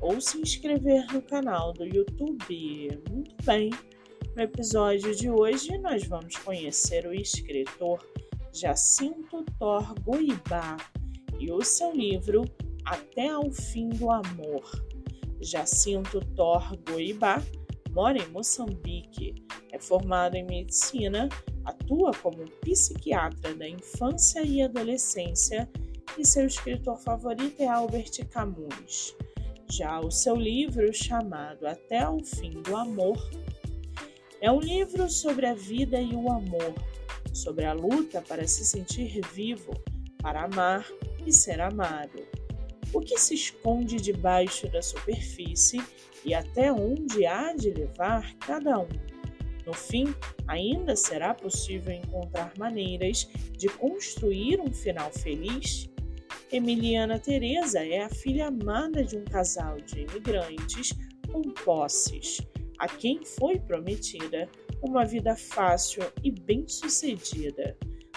ou se inscrever no canal do YouTube. Muito bem, no episódio de hoje nós vamos conhecer o escritor Jacinto Thor Goibá e o seu livro Até ao Fim do Amor. Jacinto Thor Goibá mora em Moçambique, é formado em medicina, atua como psiquiatra da infância e adolescência e seu escritor favorito é Albert Camus. Já o seu livro, chamado Até o Fim do Amor, é um livro sobre a vida e o amor, sobre a luta para se sentir vivo, para amar e ser amado. O que se esconde debaixo da superfície e até onde há de levar cada um. No fim, ainda será possível encontrar maneiras de construir um final feliz? Emiliana Teresa é a filha amada de um casal de imigrantes com posses, a quem foi prometida uma vida fácil e bem-sucedida.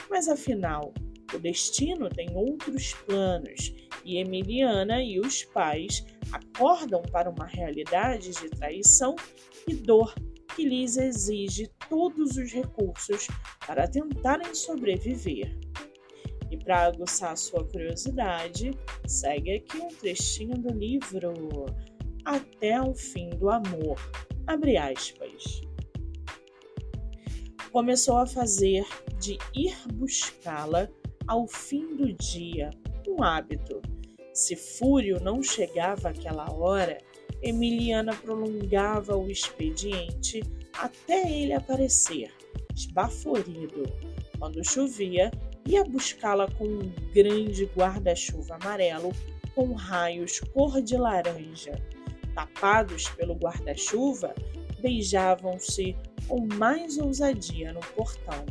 Mas afinal, o destino tem outros planos e Emiliana e os pais acordam para uma realidade de traição e dor que lhes exige todos os recursos para tentarem sobreviver. E para aguçar sua curiosidade, segue aqui um trechinho do livro Até o Fim do Amor. Abre aspas. Começou a fazer de ir buscá-la ao fim do dia um hábito. Se Fúrio não chegava àquela hora, Emiliana prolongava o expediente até ele aparecer, esbaforido. Quando chovia, ia buscá-la com um grande guarda-chuva amarelo com raios cor de laranja. Tapados pelo guarda-chuva, beijavam-se com mais ousadia no portão.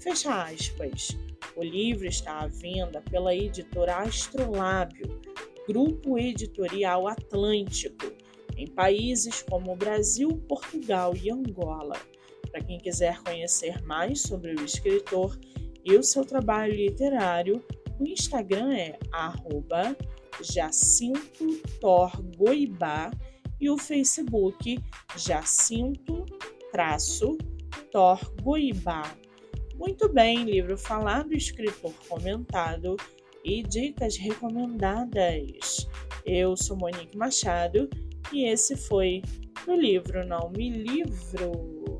Fecha aspas. O livro está à venda pela editora Astrolábio, grupo editorial Atlântico, em países como Brasil, Portugal e Angola. Para quem quiser conhecer mais sobre o escritor, e o seu trabalho literário, o Instagram é jacinto-torgoibá e o Facebook jacinto-torgoibá. Muito bem, livro falado, escritor comentado e dicas recomendadas. Eu sou Monique Machado e esse foi o livro Não Me Livro.